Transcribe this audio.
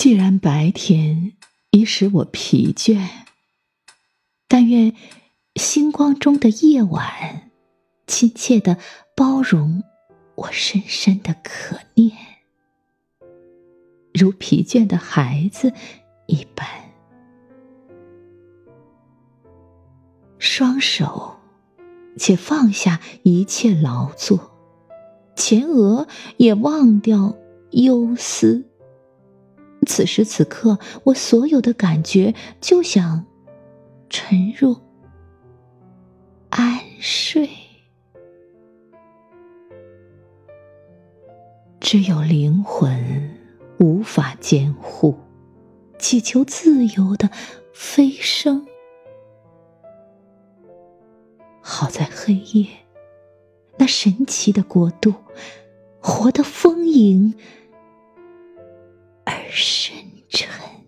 既然白天已使我疲倦，但愿星光中的夜晚，亲切的包容我深深的可念，如疲倦的孩子一般，双手且放下一切劳作，前额也忘掉忧思。此时此刻，我所有的感觉就想沉入安睡。只有灵魂无法监护，祈求自由的飞升。好在黑夜，那神奇的国度，活得丰盈。深沉。